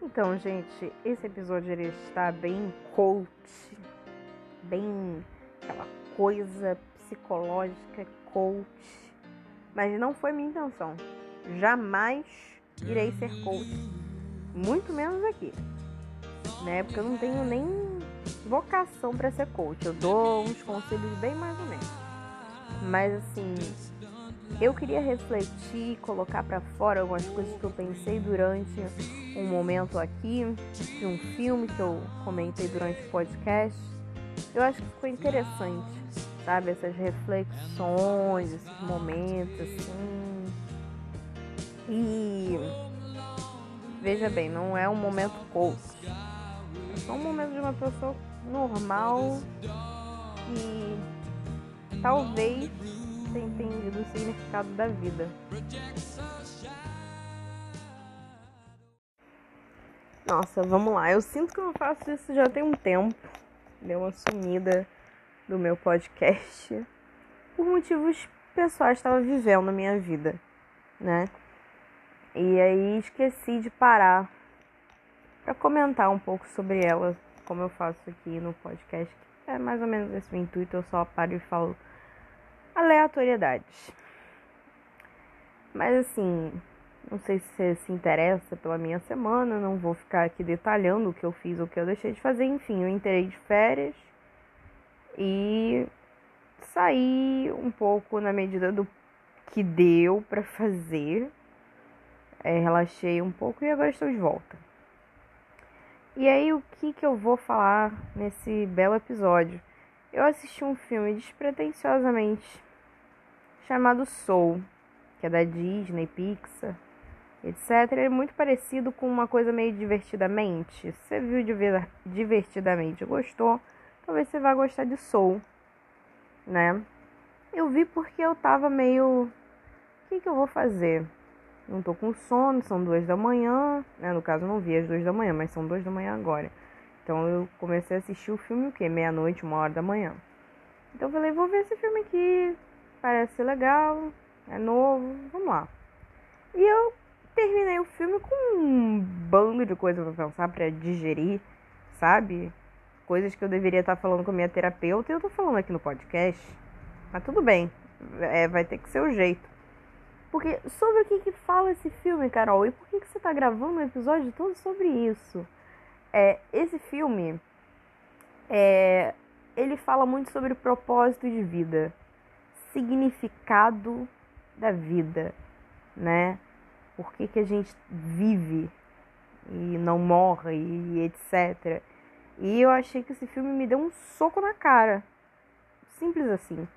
Então, gente, esse episódio ele está bem coach, bem aquela coisa psicológica coach, mas não foi minha intenção. Jamais irei ser coach, muito menos aqui, né? Porque eu não tenho nem vocação para ser coach. Eu dou uns conselhos bem mais ou menos, mas assim eu queria refletir, colocar para fora algumas coisas que eu pensei durante um momento aqui, de um filme que eu comentei durante o podcast. Eu acho que ficou interessante, sabe? Essas reflexões, esses momentos, assim. E veja bem, não é um momento coach. É só um momento de uma pessoa normal e talvez ter entendido o significado da vida. Nossa, vamos lá. Eu sinto que eu faço isso já tem um tempo. Deu uma sumida do meu podcast. Por motivos pessoais estava vivendo na minha vida, né? E aí esqueci de parar para comentar um pouco sobre ela, como eu faço aqui no podcast. É mais ou menos esse o intuito, eu só paro e falo aleatoriedades. Mas assim, não sei se você se interessa pela minha semana, não vou ficar aqui detalhando o que eu fiz o que eu deixei de fazer. Enfim, eu entrei de férias e saí um pouco na medida do que deu para fazer. É, relaxei um pouco e agora estou de volta. E aí, o que, que eu vou falar nesse belo episódio? Eu assisti um filme despretensiosamente chamado Soul, que é da Disney, Pixar, etc. Ele é muito parecido com uma coisa meio divertidamente. Se você viu divertidamente e gostou, talvez você vá gostar de Soul, né? Eu vi porque eu tava meio. O que, que eu vou fazer? Não tô com sono, são duas da manhã, né? No caso, não vi às duas da manhã, mas são duas da manhã agora. Então eu comecei a assistir o filme o quê? Meia-noite, uma hora da manhã. Então eu falei, vou ver esse filme aqui, parece legal, é novo, vamos lá. E eu terminei o filme com um bando de coisas pra pensar, pra digerir, sabe? Coisas que eu deveria estar falando com a minha terapeuta e eu tô falando aqui no podcast. Mas tudo bem, é, vai ter que ser o jeito. Porque sobre o que, que fala esse filme, Carol? E por que, que você tá gravando um episódio todo sobre isso? É, esse filme, é, ele fala muito sobre o propósito de vida significado da vida, né? Por que, que a gente vive e não morre e etc. E eu achei que esse filme me deu um soco na cara. Simples assim.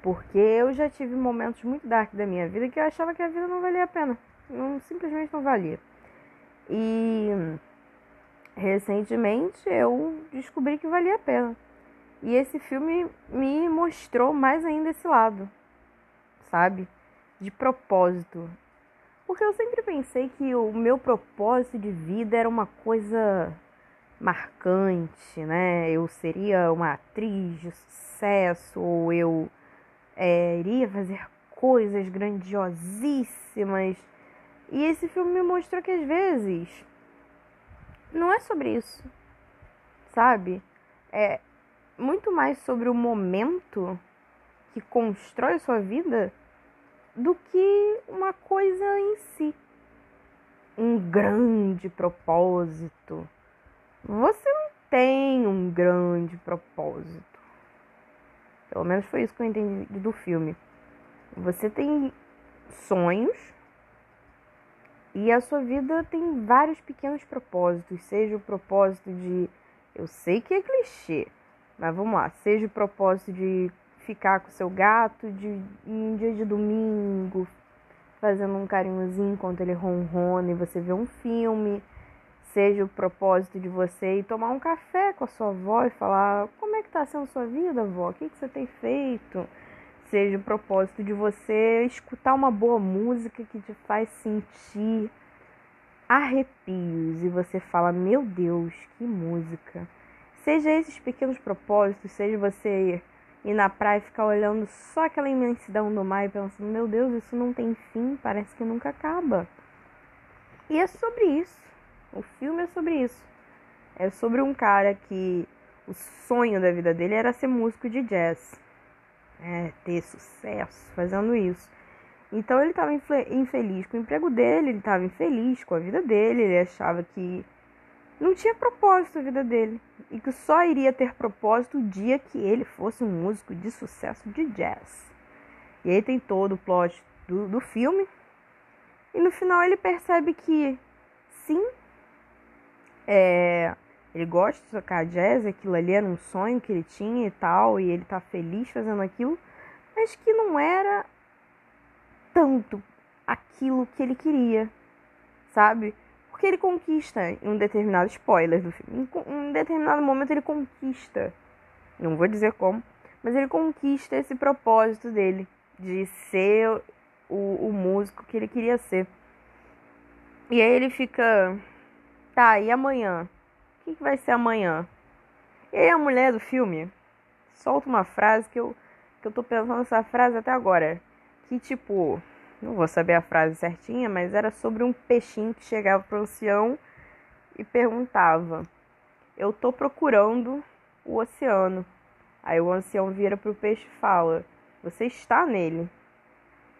Porque eu já tive momentos muito dark da minha vida que eu achava que a vida não valia a pena. Não, simplesmente não valia. E recentemente eu descobri que valia a pena. E esse filme me mostrou mais ainda esse lado, sabe? De propósito. Porque eu sempre pensei que o meu propósito de vida era uma coisa marcante, né? Eu seria uma atriz de sucesso, ou eu é, iria fazer coisas grandiosíssimas. E esse filme me mostrou que às vezes não é sobre isso, sabe? É, muito mais sobre o momento que constrói a sua vida do que uma coisa em si. Um grande propósito. Você não tem um grande propósito. Pelo menos foi isso que eu entendi do filme. Você tem sonhos e a sua vida tem vários pequenos propósitos, seja o propósito de eu sei que é clichê, mas vamos lá, seja o propósito de ficar com seu gato de em um dia de domingo, fazendo um carinhozinho enquanto ele ronrona e você vê um filme, seja o propósito de você ir tomar um café com a sua avó e falar como é que tá sendo sua vida, avó, o que, que você tem feito, seja o propósito de você escutar uma boa música que te faz sentir arrepios e você fala, meu Deus, que música. Seja esses pequenos propósitos, seja você ir na praia e ficar olhando só aquela imensidão do mar e pensando, meu Deus, isso não tem fim, parece que nunca acaba. E é sobre isso, O filme é sobre isso. É sobre um cara que o sonho da vida dele era ser músico de jazz. É, ter sucesso fazendo isso. Então ele estava infeliz com o emprego dele, ele estava infeliz com a vida dele, ele achava que não tinha propósito a vida dele e que só iria ter propósito o dia que ele fosse um músico de sucesso de jazz. E aí tem todo o plot do, do filme. E no final ele percebe que sim, é, ele gosta de tocar jazz, aquilo ali era um sonho que ele tinha e tal, e ele tá feliz fazendo aquilo, mas que não era tanto aquilo que ele queria, sabe? Porque ele conquista em um determinado spoiler do filme, em um determinado momento ele conquista, não vou dizer como, mas ele conquista esse propósito dele de ser o, o músico que ele queria ser. E aí ele fica, tá, e amanhã? O que, que vai ser amanhã? E aí a mulher do filme solta uma frase que eu, que eu tô pensando nessa frase até agora. Que tipo, não vou saber a frase certinha, mas era sobre um peixinho que chegava pro ancião e perguntava: Eu tô procurando o oceano. Aí o ancião vira pro peixe e fala: você está nele.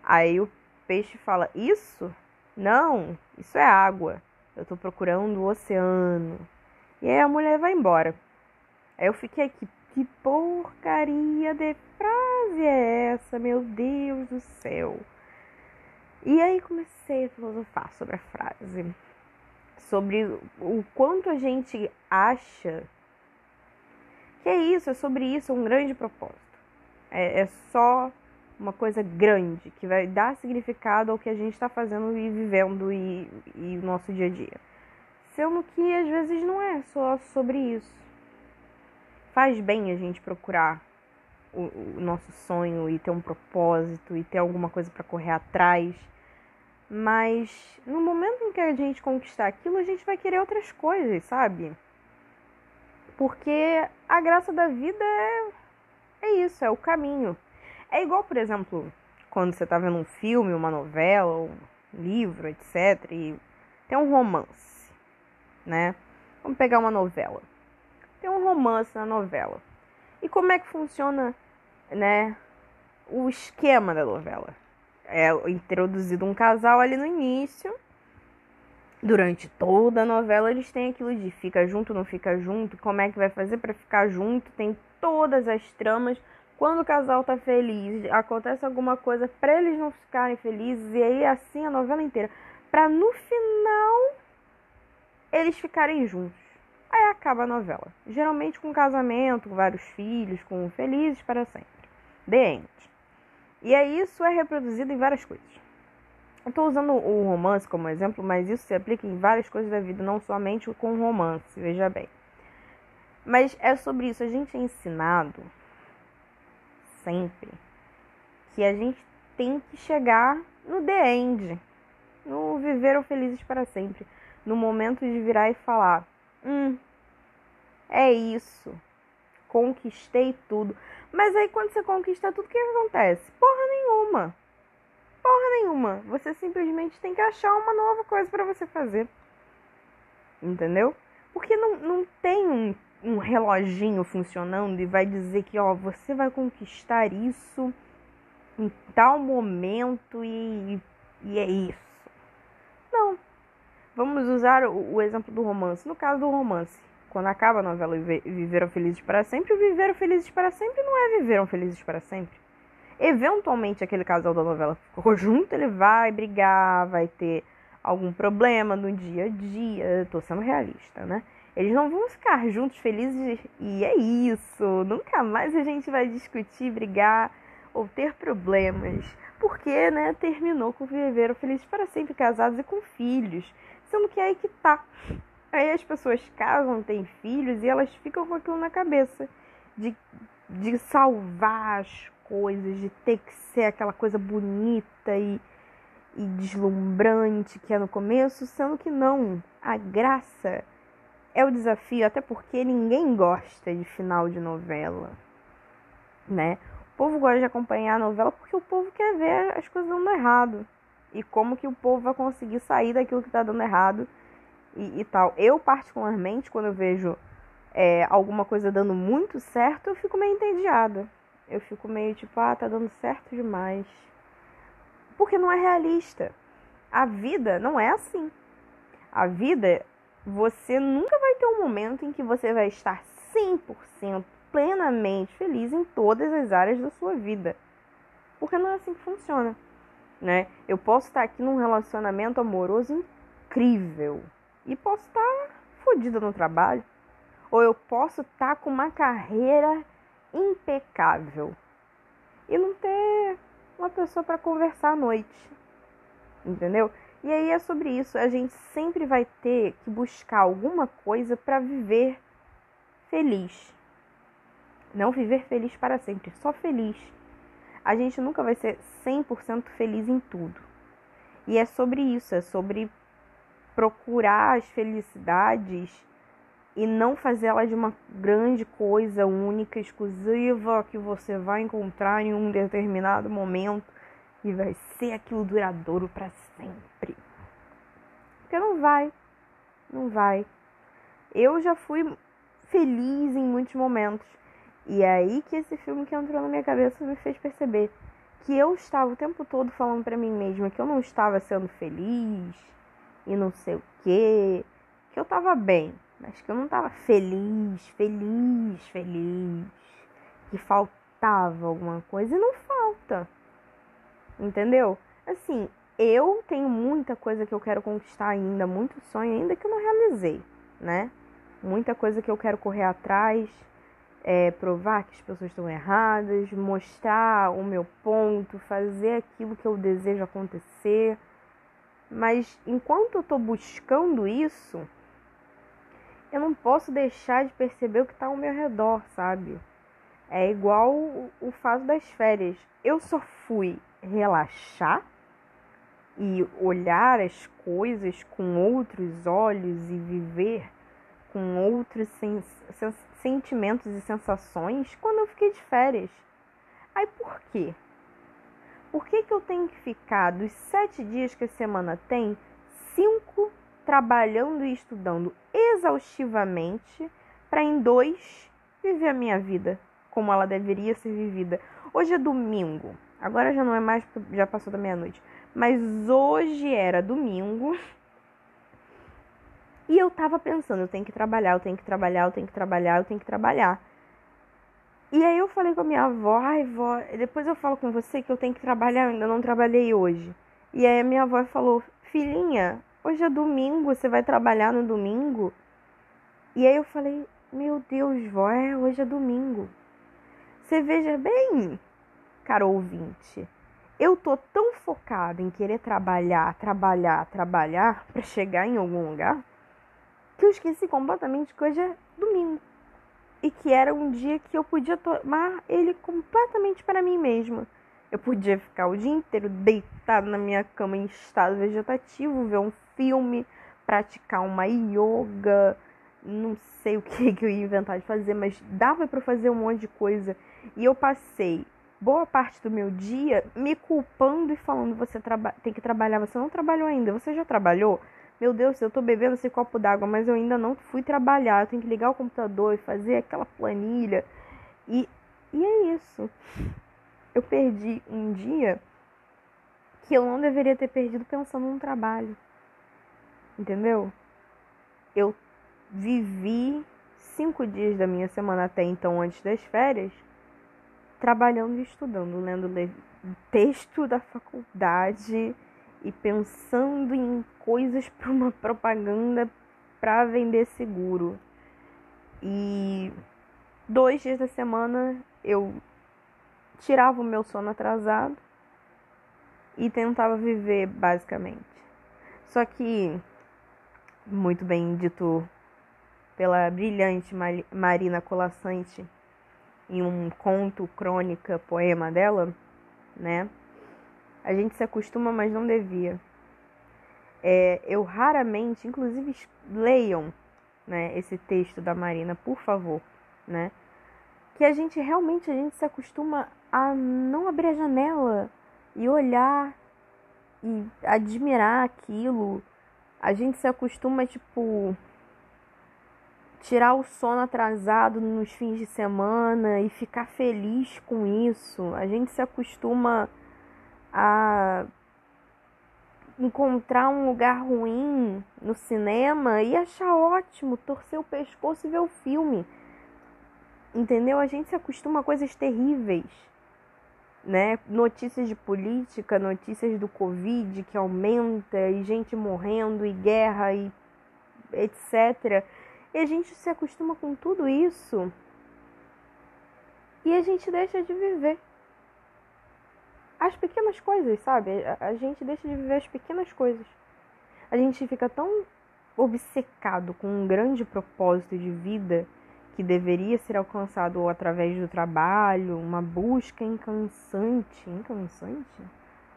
Aí o peixe fala: Isso? Não, isso é água. Eu estou procurando o oceano. E aí a mulher vai embora. Aí eu fiquei aqui: Que porcaria de frase é essa? Meu Deus do céu. E aí comecei a filosofar sobre a frase. Sobre o quanto a gente acha que é isso, é sobre isso, é um grande propósito. É, é só uma coisa grande que vai dar significado ao que a gente está fazendo e vivendo e, e o nosso dia a dia. Sendo que às vezes não é só sobre isso. Faz bem a gente procurar o, o nosso sonho e ter um propósito e ter alguma coisa para correr atrás. Mas no momento em que a gente conquistar aquilo, a gente vai querer outras coisas, sabe? Porque a graça da vida é é isso, é o caminho. É igual, por exemplo, quando você tá vendo um filme, uma novela, um livro, etc. E tem um romance, né? Vamos pegar uma novela. Tem um romance na novela. E como é que funciona, né? O esquema da novela. É introduzido um casal ali no início. Durante toda a novela eles têm aquilo de fica junto, não fica junto, como é que vai fazer para ficar junto, tem todas as tramas. Quando o casal tá feliz, acontece alguma coisa para eles não ficarem felizes e aí assim a novela inteira, para no final eles ficarem juntos. Aí acaba a novela. Geralmente com casamento, com vários filhos, com felizes para sempre. End. E aí isso é reproduzido em várias coisas. Eu estou usando o romance como exemplo, mas isso se aplica em várias coisas da vida, não somente com romance, veja bem. Mas é sobre isso. A gente é ensinado sempre que a gente tem que chegar no the end, no viver o felizes para sempre, no momento de virar e falar: "Hum, é isso. Conquistei tudo". Mas aí quando você conquista tudo, o que acontece? Porra nenhuma. Porra nenhuma. Você simplesmente tem que achar uma nova coisa para você fazer. Entendeu? Porque não, não tem um um reloginho funcionando e vai dizer que ó, você vai conquistar isso em tal momento e, e é isso. Não. Vamos usar o, o, exemplo do romance. No caso do romance, quando acaba a novela Viveram Felizes para Sempre, o Viveram Felizes para Sempre não é Viveram Felizes para Sempre. Eventualmente, aquele casal da novela ficou junto, ele vai brigar, vai ter algum problema no dia a dia. Tô sendo realista, né? Eles não vão ficar juntos felizes e é isso. Nunca mais a gente vai discutir, brigar ou ter problemas. Porque, né, terminou com viveram felizes para sempre, casados e com filhos. Sendo que é aí que tá. Aí as pessoas casam, têm filhos e elas ficam com aquilo na cabeça. De, de salvar as coisas, de ter que ser aquela coisa bonita e, e deslumbrante que é no começo, sendo que não. A graça é o desafio, até porque ninguém gosta de final de novela, né? O povo gosta de acompanhar a novela porque o povo quer ver as coisas dando errado e como que o povo vai conseguir sair daquilo que está dando errado e, e tal. Eu, particularmente, quando eu vejo é, alguma coisa dando muito certo, eu fico meio entediada. Eu fico meio tipo, ah, tá dando certo demais. Porque não é realista. A vida não é assim. A vida, você nunca vai ter um momento em que você vai estar 100% plenamente feliz em todas as áreas da sua vida. Porque não é assim que funciona, né? Eu posso estar aqui num relacionamento amoroso incrível e posso estar fodida no trabalho, ou eu posso estar com uma carreira impecável e não ter uma pessoa para conversar à noite. Entendeu? E aí é sobre isso. A gente sempre vai ter que buscar alguma coisa para viver feliz. Não viver feliz para sempre, só feliz. A gente nunca vai ser 100% feliz em tudo. E é sobre isso, é sobre procurar as felicidades e não fazê-la de uma grande coisa única, exclusiva que você vai encontrar em um determinado momento e vai ser aquilo duradouro para sempre. Porque não vai, não vai. Eu já fui feliz em muitos momentos. E é aí que esse filme que entrou na minha cabeça me fez perceber que eu estava o tempo todo falando para mim mesma que eu não estava sendo feliz e não sei o quê, que eu estava bem, mas que eu não estava feliz, feliz, feliz, que faltava alguma coisa e não falta. Entendeu? Assim, eu tenho muita coisa que eu quero conquistar ainda, muito sonho ainda que eu não realizei, né? Muita coisa que eu quero correr atrás, é, provar que as pessoas estão erradas, mostrar o meu ponto, fazer aquilo que eu desejo acontecer. Mas enquanto eu tô buscando isso, eu não posso deixar de perceber o que está ao meu redor, sabe? É igual o, fato das férias. Eu só fui relaxar e olhar as coisas com outros olhos e viver com outros sen sentimentos e sensações quando eu fiquei de férias. Aí por quê? Por que, que eu tenho que ficar dos sete dias que a semana tem, cinco trabalhando e estudando exaustivamente para em dois viver a minha vida como ela deveria ser vivida. Hoje é domingo. Agora já não é mais, já passou da meia-noite. Mas hoje era domingo. E eu tava pensando, eu tenho que trabalhar, eu tenho que trabalhar, eu tenho que trabalhar, eu tenho que trabalhar. E aí eu falei com a minha avó, ai vó, depois eu falo com você que eu tenho que trabalhar, eu ainda não trabalhei hoje. E aí a minha avó falou, filhinha, hoje é domingo, você vai trabalhar no domingo? E aí eu falei, meu Deus, vó, é, hoje é domingo. Você veja bem, caro ouvinte, eu tô tão focada em querer trabalhar, trabalhar, trabalhar para chegar em algum lugar que eu esqueci completamente que hoje é domingo e que era um dia que eu podia tomar ele completamente para mim mesma. Eu podia ficar o dia inteiro deitado na minha cama em estado vegetativo, ver um filme, praticar uma yoga, não sei o que, que eu ia inventar de fazer, mas dava para fazer um monte de coisa. E eu passei boa parte do meu dia me culpando e falando: você tem que trabalhar, você não trabalhou ainda, você já trabalhou? Meu Deus, eu tô bebendo esse copo d'água, mas eu ainda não fui trabalhar. Eu tenho que ligar o computador e fazer aquela planilha. E, e é isso eu perdi um dia que eu não deveria ter perdido pensando no trabalho. Entendeu? Eu vivi cinco dias da minha semana até então, antes das férias, trabalhando e estudando, lendo texto da faculdade e pensando em coisas para uma propaganda para vender seguro. E dois dias da semana eu tirava o meu sono atrasado e tentava viver basicamente. Só que, muito bem dito pela brilhante Marina Colassante em um conto, crônica, poema dela, né? A gente se acostuma, mas não devia. É, eu raramente, inclusive leiam né, esse texto da Marina, por favor, né? Que a gente realmente a gente se acostuma a não abrir a janela e olhar e admirar aquilo, A gente se acostuma, tipo, tirar o sono atrasado nos fins de semana e ficar feliz com isso. A gente se acostuma a encontrar um lugar ruim no cinema e achar ótimo, torcer o pescoço e ver o filme. Entendeu? A gente se acostuma a coisas terríveis. Né? Notícias de política, notícias do Covid que aumenta, e gente morrendo, e guerra, e etc. E a gente se acostuma com tudo isso e a gente deixa de viver as pequenas coisas, sabe? A, gente deixa de viver as pequenas coisas. A gente fica tão obcecado com um grande propósito de vida que deveria ser alcançado através do trabalho, uma busca incansante, incansante,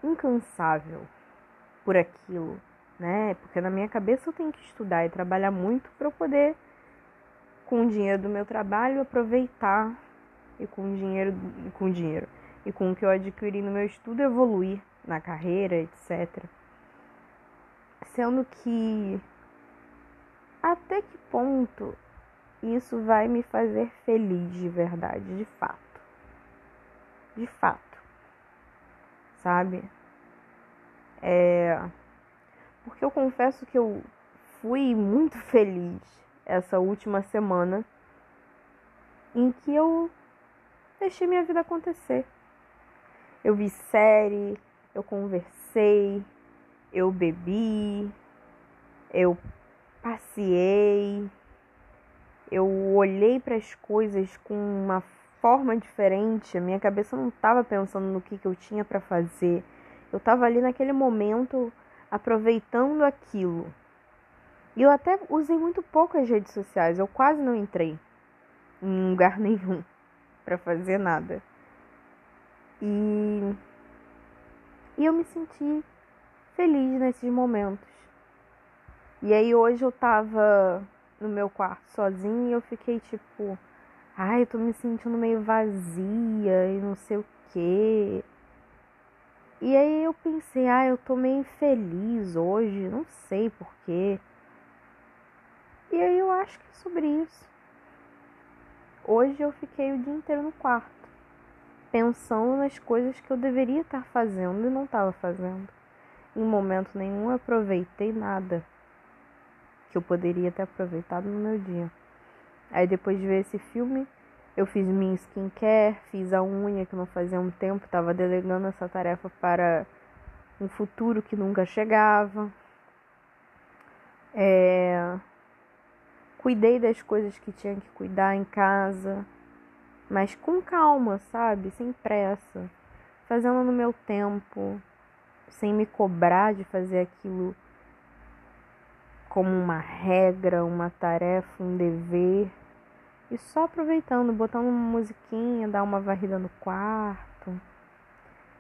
incansável por aquilo, né? Porque na minha cabeça eu tenho que estudar e trabalhar muito para eu poder com o dinheiro do meu trabalho aproveitar e com o dinheiro com o dinheiro e com o que eu adquiri no meu estudo evoluir na carreira, etc. Sendo que até que ponto isso vai me fazer feliz de verdade, de fato. De fato. Sabe? É. Porque eu confesso que eu fui muito feliz essa última semana em que eu deixei minha vida acontecer. Eu vi série, eu conversei, eu bebi, eu passei, eu olhei para as coisas com uma forma diferente. A minha cabeça não estava pensando no que, que eu tinha para fazer. Eu estava ali naquele momento aproveitando aquilo. E eu até usei muito pouco as redes sociais. Eu quase não entrei em lugar nenhum para fazer nada. E, e eu me senti feliz nesses momentos. E aí hoje eu tava no meu quarto sozinha e eu fiquei tipo, ai, eu tô me sentindo meio vazia e não sei o quê. E aí eu pensei, ah, eu tô meio infeliz hoje, não sei porquê. E aí eu acho que é sobre isso. Hoje eu fiquei o dia inteiro no quarto pensando nas coisas que eu deveria estar fazendo e não estava fazendo. Em momento nenhum aproveitei nada que eu poderia ter aproveitado no meu dia. Aí depois de ver esse filme, eu fiz minha skincare, fiz a unha que não fazia um tempo, estava delegando essa tarefa para um futuro que nunca chegava. É... Cuidei das coisas que tinha que cuidar em casa mas com calma, sabe? Sem pressa, fazendo no meu tempo, sem me cobrar de fazer aquilo como uma regra, uma tarefa, um dever. E só aproveitando, botando uma musiquinha, dar uma varrida no quarto.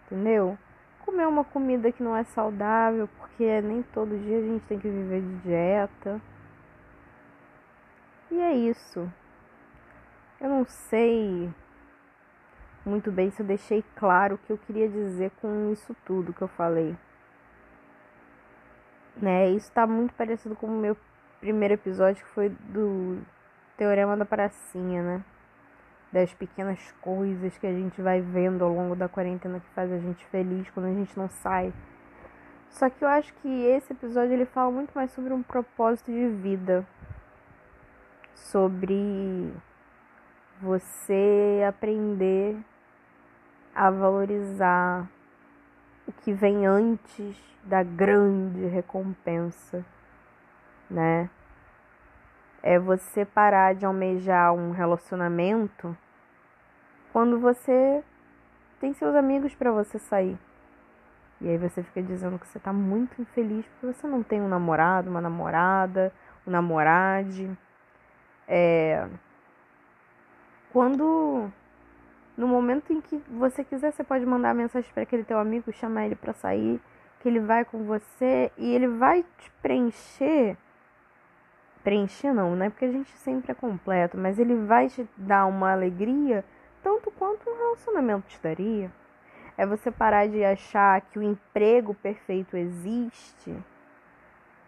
Entendeu? Comer uma comida que não é saudável, porque nem todo dia a gente tem que viver de dieta. E é isso. Eu não sei muito bem se eu deixei claro o que eu queria dizer com isso tudo que eu falei. Né? Isso tá muito parecido com o meu primeiro episódio que foi do Teorema da Pracinha, né? Das pequenas coisas que a gente vai vendo ao longo da quarentena que faz a gente feliz quando a gente não sai. Só que eu acho que esse episódio ele fala muito mais sobre um propósito de vida. Sobre você aprender a valorizar o que vem antes da grande recompensa, né? É você parar de almejar um relacionamento quando você tem seus amigos para você sair. E aí você fica dizendo que você tá muito infeliz porque você não tem um namorado, uma namorada, um namorade. É, quando no momento em que você quiser, você pode mandar mensagem para aquele teu amigo, chamar ele para sair, que ele vai com você e ele vai te preencher. Preencher não, né? Porque a gente sempre é completo, mas ele vai te dar uma alegria tanto quanto um relacionamento te daria. É você parar de achar que o emprego perfeito existe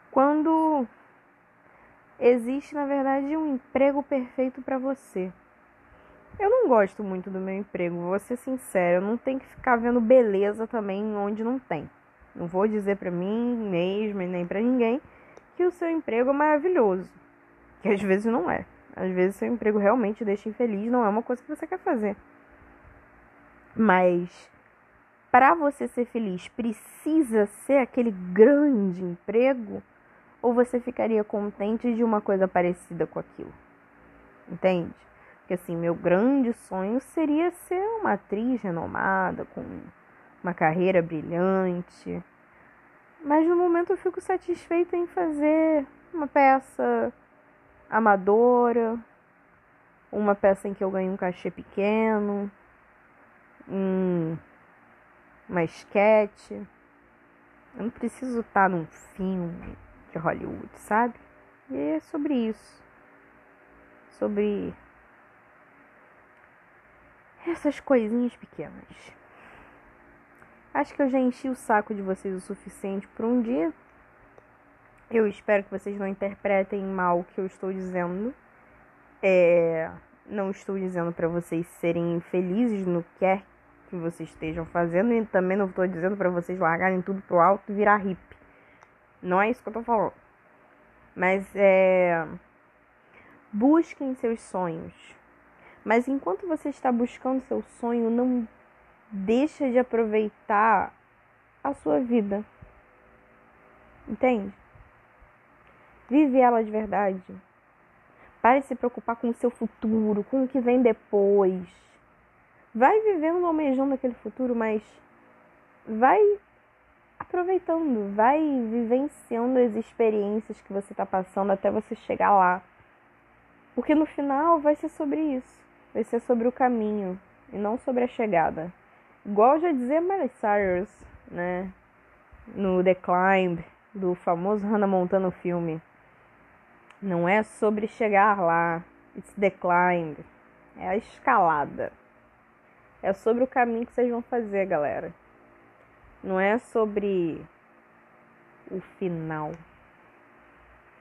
quando existe, na verdade, um emprego perfeito para você. Eu não gosto muito do meu emprego, vou ser sincera, eu não tenho que ficar vendo beleza também onde não tem. Não vou dizer para mim mesmo e nem para ninguém que o seu emprego é maravilhoso, que às vezes não é. Às vezes seu emprego realmente deixa infeliz, não é uma coisa que você quer fazer. Mas para você ser feliz, precisa ser aquele grande emprego ou você ficaria contente de uma coisa parecida com aquilo? Entende? Porque assim, meu grande sonho seria ser uma atriz renomada, com uma carreira brilhante. Mas no momento eu fico satisfeita em fazer uma peça amadora, uma peça em que eu ganho um cachê pequeno, um, uma esquete. Eu não preciso estar num filme de Hollywood, sabe? E é sobre isso. Sobre essas coisinhas pequenas. Acho que eu já enchi o saco de vocês o suficiente por um dia. Eu espero que vocês não interpretem mal o que eu estou dizendo. É, não estou dizendo para vocês serem felizes no que que vocês estejam fazendo e também não estou dizendo para vocês largarem tudo pro alto e virar hippie. Não é isso que eu tô falando. Mas é busquem seus sonhos. Mas enquanto você está buscando seu sonho, não deixa de aproveitar a sua vida. Entende? Vive ela de verdade. Pare de se preocupar com o seu futuro, com o que vem depois. Vai vivendo, almejando aquele futuro, mas vai aproveitando, vai vivenciando as experiências que você está passando até você chegar lá. Porque no final vai ser sobre isso. Vai ser sobre o caminho e não sobre a chegada. Igual já dizia Miley Cyrus, né? No The Climb, do famoso Hannah Montana filme. Não é sobre chegar lá, it's the climb. É a escalada. É sobre o caminho que vocês vão fazer, galera. Não é sobre o final.